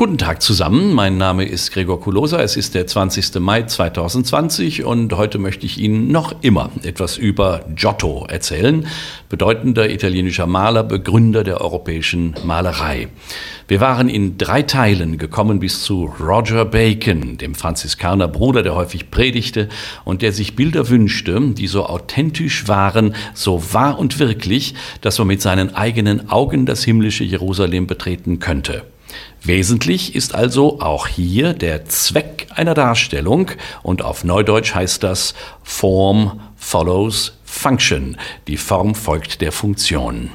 Guten Tag zusammen, mein Name ist Gregor Kulosa, es ist der 20. Mai 2020 und heute möchte ich Ihnen noch immer etwas über Giotto erzählen, bedeutender italienischer Maler, Begründer der europäischen Malerei. Wir waren in drei Teilen gekommen bis zu Roger Bacon, dem Franziskaner Bruder, der häufig predigte und der sich Bilder wünschte, die so authentisch waren, so wahr und wirklich, dass man mit seinen eigenen Augen das himmlische Jerusalem betreten könnte. Wesentlich ist also auch hier der Zweck einer Darstellung und auf Neudeutsch heißt das Form follows Function. Die Form folgt der Funktion.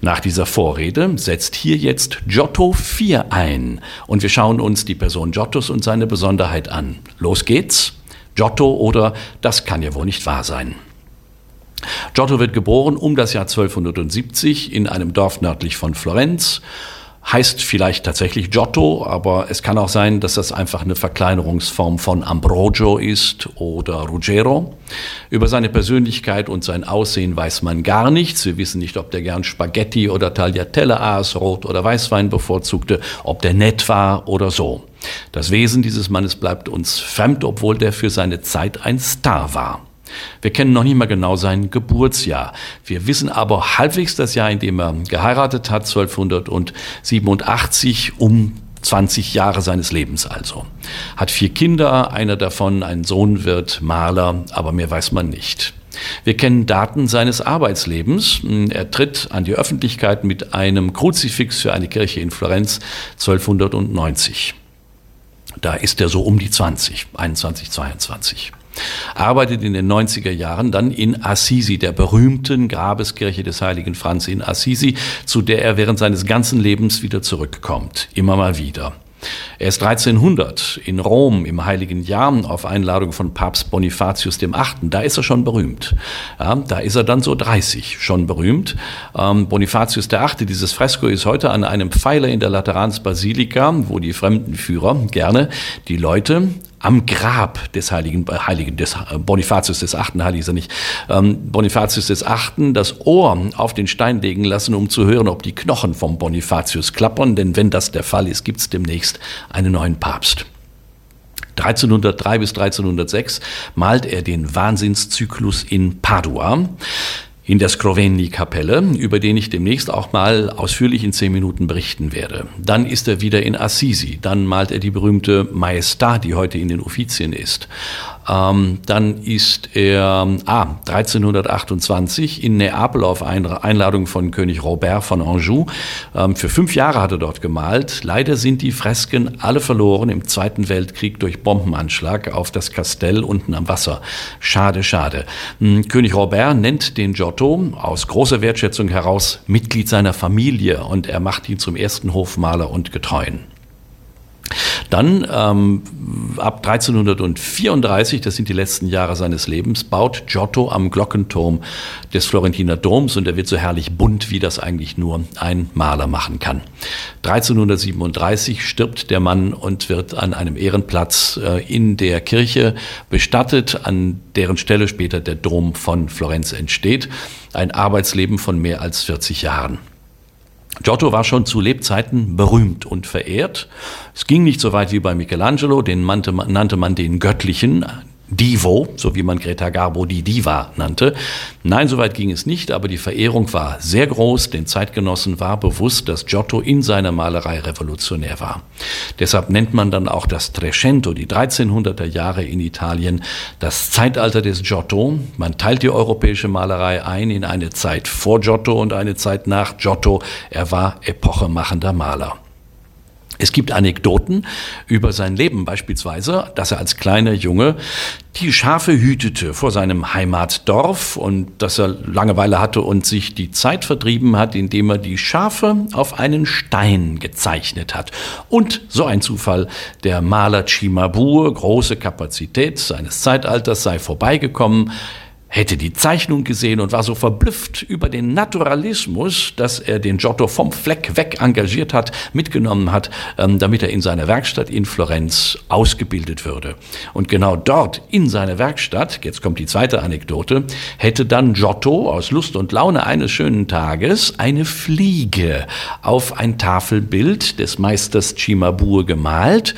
Nach dieser Vorrede setzt hier jetzt Giotto 4 ein und wir schauen uns die Person Giottos und seine Besonderheit an. Los geht's. Giotto oder das kann ja wohl nicht wahr sein. Giotto wird geboren um das Jahr 1270 in einem Dorf nördlich von Florenz heißt vielleicht tatsächlich Giotto, aber es kann auch sein, dass das einfach eine Verkleinerungsform von Ambrogio ist oder Ruggero. Über seine Persönlichkeit und sein Aussehen weiß man gar nichts. Wir wissen nicht, ob der gern Spaghetti oder Tagliatelle aß, Rot- oder Weißwein bevorzugte, ob der nett war oder so. Das Wesen dieses Mannes bleibt uns fremd, obwohl der für seine Zeit ein Star war. Wir kennen noch nicht mal genau sein Geburtsjahr. Wir wissen aber halbwegs das Jahr, in dem er geheiratet hat, 1287, um 20 Jahre seines Lebens also. Hat vier Kinder, einer davon, ein Sohn, wird Maler, aber mehr weiß man nicht. Wir kennen Daten seines Arbeitslebens. Er tritt an die Öffentlichkeit mit einem Kruzifix für eine Kirche in Florenz 1290. Da ist er so um die 20, 21, 22 arbeitet in den 90er Jahren dann in Assisi, der berühmten Grabeskirche des heiligen Franz in Assisi, zu der er während seines ganzen Lebens wieder zurückkommt, immer mal wieder. Er ist 1300 in Rom im Heiligen Jahr auf Einladung von Papst Bonifatius VIII. Da ist er schon berühmt. Ja, da ist er dann so 30 schon berühmt. Ähm, Bonifatius VIII. Dieses Fresko ist heute an einem Pfeiler in der Lateransbasilika, wo die Fremdenführer gerne die Leute am Grab des Heiligen, äh, Heiligen des äh, Bonifatius des Achten, heilig ist er nicht, ähm, Bonifatius des Achten, das Ohr auf den Stein legen lassen, um zu hören, ob die Knochen vom Bonifatius klappern, denn wenn das der Fall ist, gibt es demnächst einen neuen Papst. 1303 bis 1306 malt er den Wahnsinnszyklus in Padua in der Skroveni-Kapelle, über den ich demnächst auch mal ausführlich in zehn Minuten berichten werde. Dann ist er wieder in Assisi. Dann malt er die berühmte Maestà, die heute in den Uffizien ist. Ähm, dann ist er ah, 1328 in Neapel auf Einladung von König Robert von Anjou. Ähm, für fünf Jahre hat er dort gemalt. Leider sind die Fresken alle verloren im Zweiten Weltkrieg durch Bombenanschlag auf das Kastell unten am Wasser. Schade, schade. Hm, König Robert nennt den Giotto aus großer Wertschätzung heraus Mitglied seiner Familie und er macht ihn zum ersten Hofmaler und Getreuen. Dann ähm, ab 1334, das sind die letzten Jahre seines Lebens, baut Giotto am Glockenturm des Florentiner Doms und er wird so herrlich bunt, wie das eigentlich nur ein Maler machen kann. 1337 stirbt der Mann und wird an einem Ehrenplatz äh, in der Kirche bestattet, an deren Stelle später der Dom von Florenz entsteht. Ein Arbeitsleben von mehr als 40 Jahren. Giotto war schon zu Lebzeiten berühmt und verehrt. Es ging nicht so weit wie bei Michelangelo, den nannte man, den Göttlichen, Divo, so wie man Greta Garbo die Diva nannte. Nein, soweit ging es nicht, aber die Verehrung war sehr groß. Den Zeitgenossen war bewusst, dass Giotto in seiner Malerei revolutionär war. Deshalb nennt man dann auch das Trecento, die 1300er Jahre in Italien, das Zeitalter des Giotto. Man teilt die europäische Malerei ein in eine Zeit vor Giotto und eine Zeit nach Giotto. Er war epochemachender Maler. Es gibt Anekdoten über sein Leben beispielsweise, dass er als kleiner Junge die Schafe hütete vor seinem Heimatdorf und dass er Langeweile hatte und sich die Zeit vertrieben hat, indem er die Schafe auf einen Stein gezeichnet hat. Und so ein Zufall, der Maler Cimabue, große Kapazität seines Zeitalters, sei vorbeigekommen, hätte die Zeichnung gesehen und war so verblüfft über den Naturalismus, dass er den Giotto vom Fleck weg engagiert hat, mitgenommen hat, ähm, damit er in seiner Werkstatt in Florenz ausgebildet würde. Und genau dort in seiner Werkstatt, jetzt kommt die zweite Anekdote, hätte dann Giotto aus Lust und Laune eines schönen Tages eine Fliege auf ein Tafelbild des Meisters Cimabue gemalt,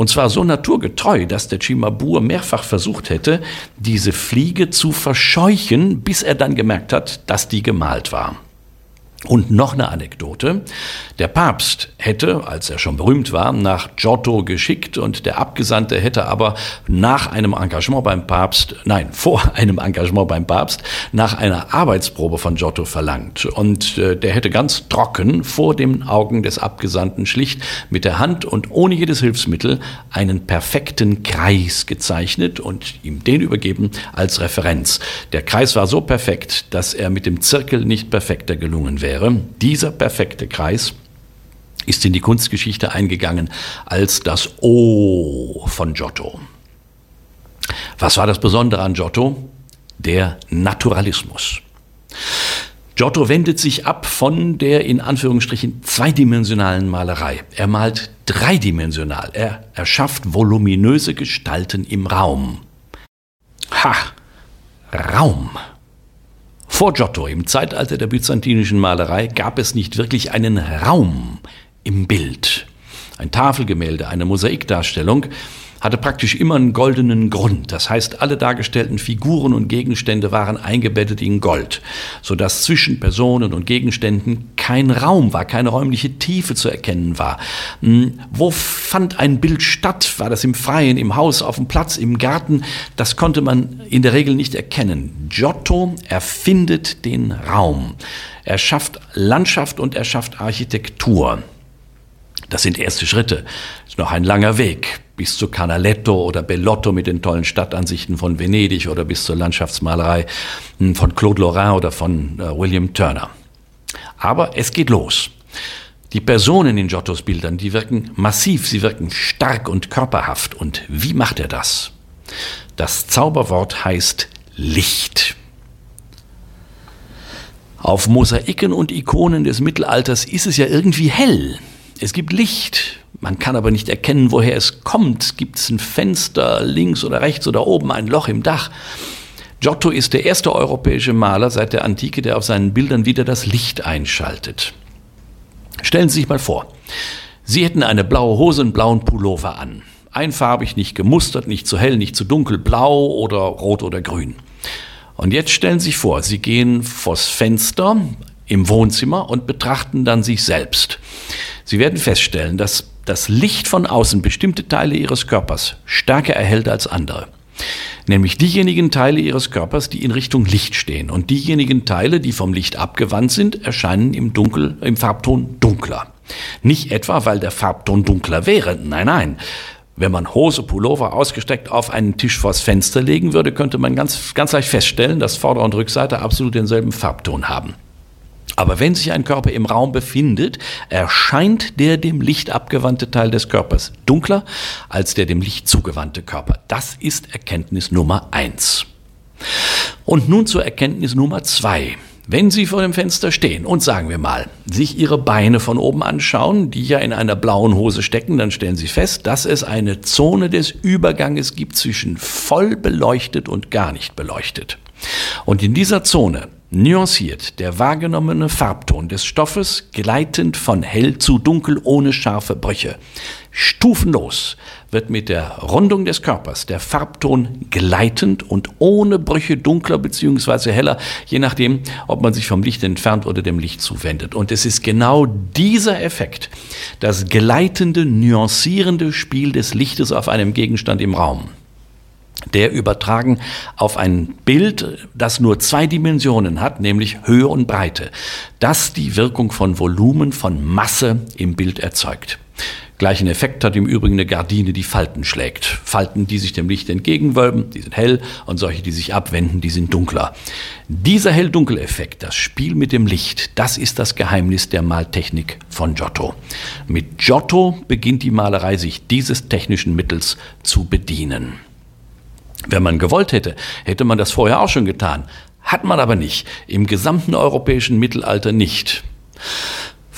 und zwar so naturgetreu, dass der Cimabur mehrfach versucht hätte, diese Fliege zu verscheuchen, bis er dann gemerkt hat, dass die gemalt war. Und noch eine Anekdote. Der Papst hätte, als er schon berühmt war, nach Giotto geschickt und der Abgesandte hätte aber nach einem Engagement beim Papst, nein, vor einem Engagement beim Papst, nach einer Arbeitsprobe von Giotto verlangt. Und äh, der hätte ganz trocken vor den Augen des Abgesandten schlicht mit der Hand und ohne jedes Hilfsmittel einen perfekten Kreis gezeichnet und ihm den übergeben als Referenz. Der Kreis war so perfekt, dass er mit dem Zirkel nicht perfekter gelungen wäre wäre, dieser perfekte Kreis ist in die Kunstgeschichte eingegangen als das O von Giotto. Was war das Besondere an Giotto? Der Naturalismus. Giotto wendet sich ab von der in Anführungsstrichen zweidimensionalen Malerei. Er malt dreidimensional. Er erschafft voluminöse Gestalten im Raum. Ha! Raum. Vor Giotto, im Zeitalter der byzantinischen Malerei, gab es nicht wirklich einen Raum im Bild. Ein Tafelgemälde, eine Mosaikdarstellung hatte praktisch immer einen goldenen Grund. Das heißt, alle dargestellten Figuren und Gegenstände waren eingebettet in Gold, sodass zwischen Personen und Gegenständen kein Raum war, keine räumliche Tiefe zu erkennen war. Hm, wo fand ein Bild statt? War das im Freien, im Haus, auf dem Platz, im Garten? Das konnte man in der Regel nicht erkennen. Giotto erfindet den Raum. Er schafft Landschaft und er schafft Architektur. Das sind erste Schritte. Ist noch ein langer Weg bis zu Canaletto oder Bellotto mit den tollen Stadtansichten von Venedig oder bis zur Landschaftsmalerei hm, von Claude Lorrain oder von äh, William Turner. Aber es geht los. Die Personen in Giottos Bildern, die wirken massiv, sie wirken stark und körperhaft. Und wie macht er das? Das Zauberwort heißt Licht. Auf Mosaiken und Ikonen des Mittelalters ist es ja irgendwie hell. Es gibt Licht, man kann aber nicht erkennen, woher es kommt. Gibt es ein Fenster links oder rechts oder oben, ein Loch im Dach? Giotto ist der erste europäische Maler seit der Antike, der auf seinen Bildern wieder das Licht einschaltet. Stellen Sie sich mal vor, Sie hätten eine blaue Hose und blauen Pullover an. Einfarbig, nicht gemustert, nicht zu hell, nicht zu dunkel, blau oder rot oder grün. Und jetzt stellen Sie sich vor, Sie gehen vors Fenster im Wohnzimmer und betrachten dann sich selbst. Sie werden feststellen, dass das Licht von außen bestimmte Teile ihres Körpers stärker erhält als andere. Nämlich diejenigen Teile ihres Körpers, die in Richtung Licht stehen. Und diejenigen Teile, die vom Licht abgewandt sind, erscheinen im Dunkel, im Farbton dunkler. Nicht etwa, weil der Farbton dunkler wäre. Nein, nein. Wenn man Hose, Pullover ausgestreckt auf einen Tisch vors Fenster legen würde, könnte man ganz, ganz leicht feststellen, dass Vorder- und Rückseite absolut denselben Farbton haben. Aber wenn sich ein Körper im Raum befindet, erscheint der dem Licht abgewandte Teil des Körpers dunkler als der dem Licht zugewandte Körper. Das ist Erkenntnis Nummer eins. Und nun zur Erkenntnis Nummer zwei. Wenn Sie vor dem Fenster stehen und sagen wir mal, sich Ihre Beine von oben anschauen, die ja in einer blauen Hose stecken, dann stellen Sie fest, dass es eine Zone des Überganges gibt zwischen voll beleuchtet und gar nicht beleuchtet. Und in dieser Zone nuanciert der wahrgenommene Farbton des Stoffes gleitend von hell zu dunkel ohne scharfe Brüche. Stufenlos wird mit der Rundung des Körpers der Farbton gleitend und ohne Brüche dunkler bzw. heller, je nachdem, ob man sich vom Licht entfernt oder dem Licht zuwendet. Und es ist genau dieser Effekt, das gleitende, nuancierende Spiel des Lichtes auf einem Gegenstand im Raum der übertragen auf ein Bild, das nur zwei Dimensionen hat, nämlich Höhe und Breite, das die Wirkung von Volumen, von Masse im Bild erzeugt. Gleichen Effekt hat im Übrigen eine Gardine, die Falten schlägt. Falten, die sich dem Licht entgegenwölben, die sind hell und solche, die sich abwenden, die sind dunkler. Dieser Hell-Dunkel-Effekt, das Spiel mit dem Licht, das ist das Geheimnis der Maltechnik von Giotto. Mit Giotto beginnt die Malerei sich dieses technischen Mittels zu bedienen. Wenn man gewollt hätte, hätte man das vorher auch schon getan. Hat man aber nicht. Im gesamten europäischen Mittelalter nicht.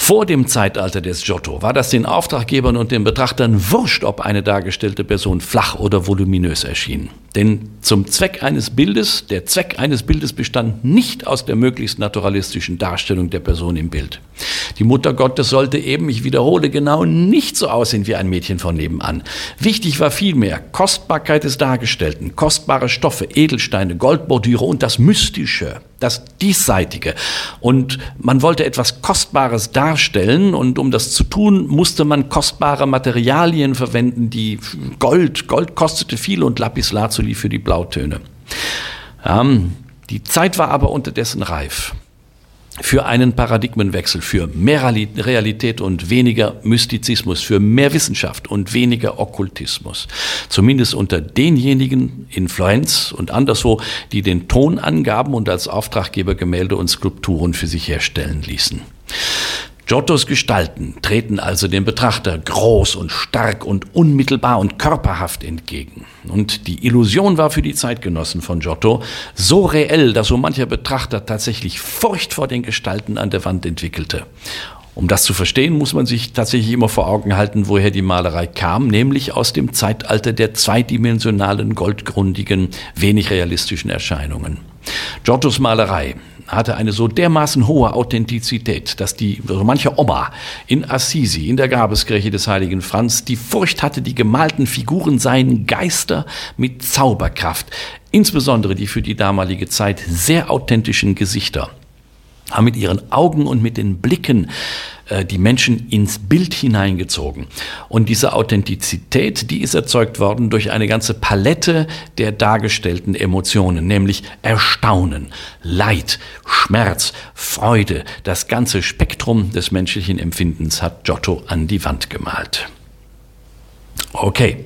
Vor dem Zeitalter des Giotto war das den Auftraggebern und den Betrachtern wurscht, ob eine dargestellte Person flach oder voluminös erschien. Denn zum Zweck eines Bildes, der Zweck eines Bildes bestand nicht aus der möglichst naturalistischen Darstellung der Person im Bild. Die Mutter Gottes sollte eben, ich wiederhole, genau nicht so aussehen wie ein Mädchen von nebenan. Wichtig war vielmehr Kostbarkeit des Dargestellten, kostbare Stoffe, Edelsteine, Goldbordüre und das Mystische, das Diesseitige. Und man wollte etwas Kostbares darstellen und um das zu tun, musste man kostbare Materialien verwenden, die Gold, Gold kostete viel und Lapislazuli für die Blautöne. Ähm, die Zeit war aber unterdessen reif für einen Paradigmenwechsel, für mehr Realität und weniger Mystizismus, für mehr Wissenschaft und weniger Okkultismus. Zumindest unter denjenigen in Florenz und anderswo, die den Ton angaben und als Auftraggeber Gemälde und Skulpturen für sich herstellen ließen. Giottos Gestalten treten also dem Betrachter groß und stark und unmittelbar und körperhaft entgegen. Und die Illusion war für die Zeitgenossen von Giotto so reell, dass so mancher Betrachter tatsächlich Furcht vor den Gestalten an der Wand entwickelte. Um das zu verstehen, muss man sich tatsächlich immer vor Augen halten, woher die Malerei kam, nämlich aus dem Zeitalter der zweidimensionalen, goldgrundigen, wenig realistischen Erscheinungen. Giottos Malerei hatte eine so dermaßen hohe Authentizität, dass die so manche Oma in Assisi, in der Grabeskirche des heiligen Franz, die Furcht hatte, die gemalten Figuren seien Geister mit Zauberkraft, insbesondere die für die damalige Zeit sehr authentischen Gesichter haben mit ihren Augen und mit den Blicken äh, die Menschen ins Bild hineingezogen. Und diese Authentizität, die ist erzeugt worden durch eine ganze Palette der dargestellten Emotionen, nämlich Erstaunen, Leid, Schmerz, Freude. Das ganze Spektrum des menschlichen Empfindens hat Giotto an die Wand gemalt. Okay.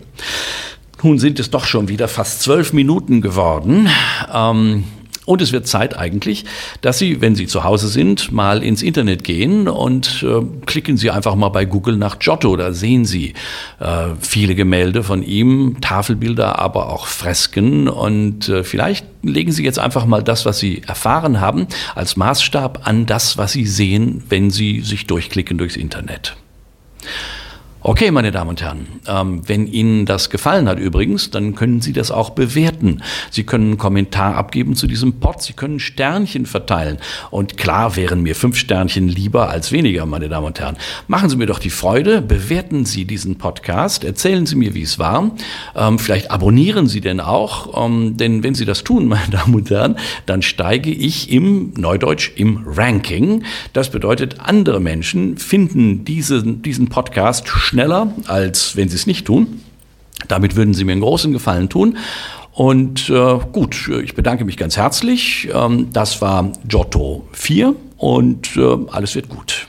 Nun sind es doch schon wieder fast zwölf Minuten geworden. Ähm, und es wird Zeit eigentlich, dass Sie, wenn Sie zu Hause sind, mal ins Internet gehen und äh, klicken Sie einfach mal bei Google nach Giotto. Da sehen Sie äh, viele Gemälde von ihm, Tafelbilder, aber auch Fresken. Und äh, vielleicht legen Sie jetzt einfach mal das, was Sie erfahren haben, als Maßstab an das, was Sie sehen, wenn Sie sich durchklicken durchs Internet. Okay, meine Damen und Herren, ähm, wenn Ihnen das gefallen hat übrigens, dann können Sie das auch bewerten. Sie können einen Kommentar abgeben zu diesem Pod, Sie können Sternchen verteilen. Und klar wären mir fünf Sternchen lieber als weniger, meine Damen und Herren. Machen Sie mir doch die Freude, bewerten Sie diesen Podcast, erzählen Sie mir, wie es war. Ähm, vielleicht abonnieren Sie denn auch, ähm, denn wenn Sie das tun, meine Damen und Herren, dann steige ich im Neudeutsch im Ranking. Das bedeutet, andere Menschen finden diese, diesen Podcast schneller, als wenn sie es nicht tun. Damit würden sie mir einen großen Gefallen tun. Und äh, gut, ich bedanke mich ganz herzlich. Ähm, das war Giotto 4 und äh, alles wird gut.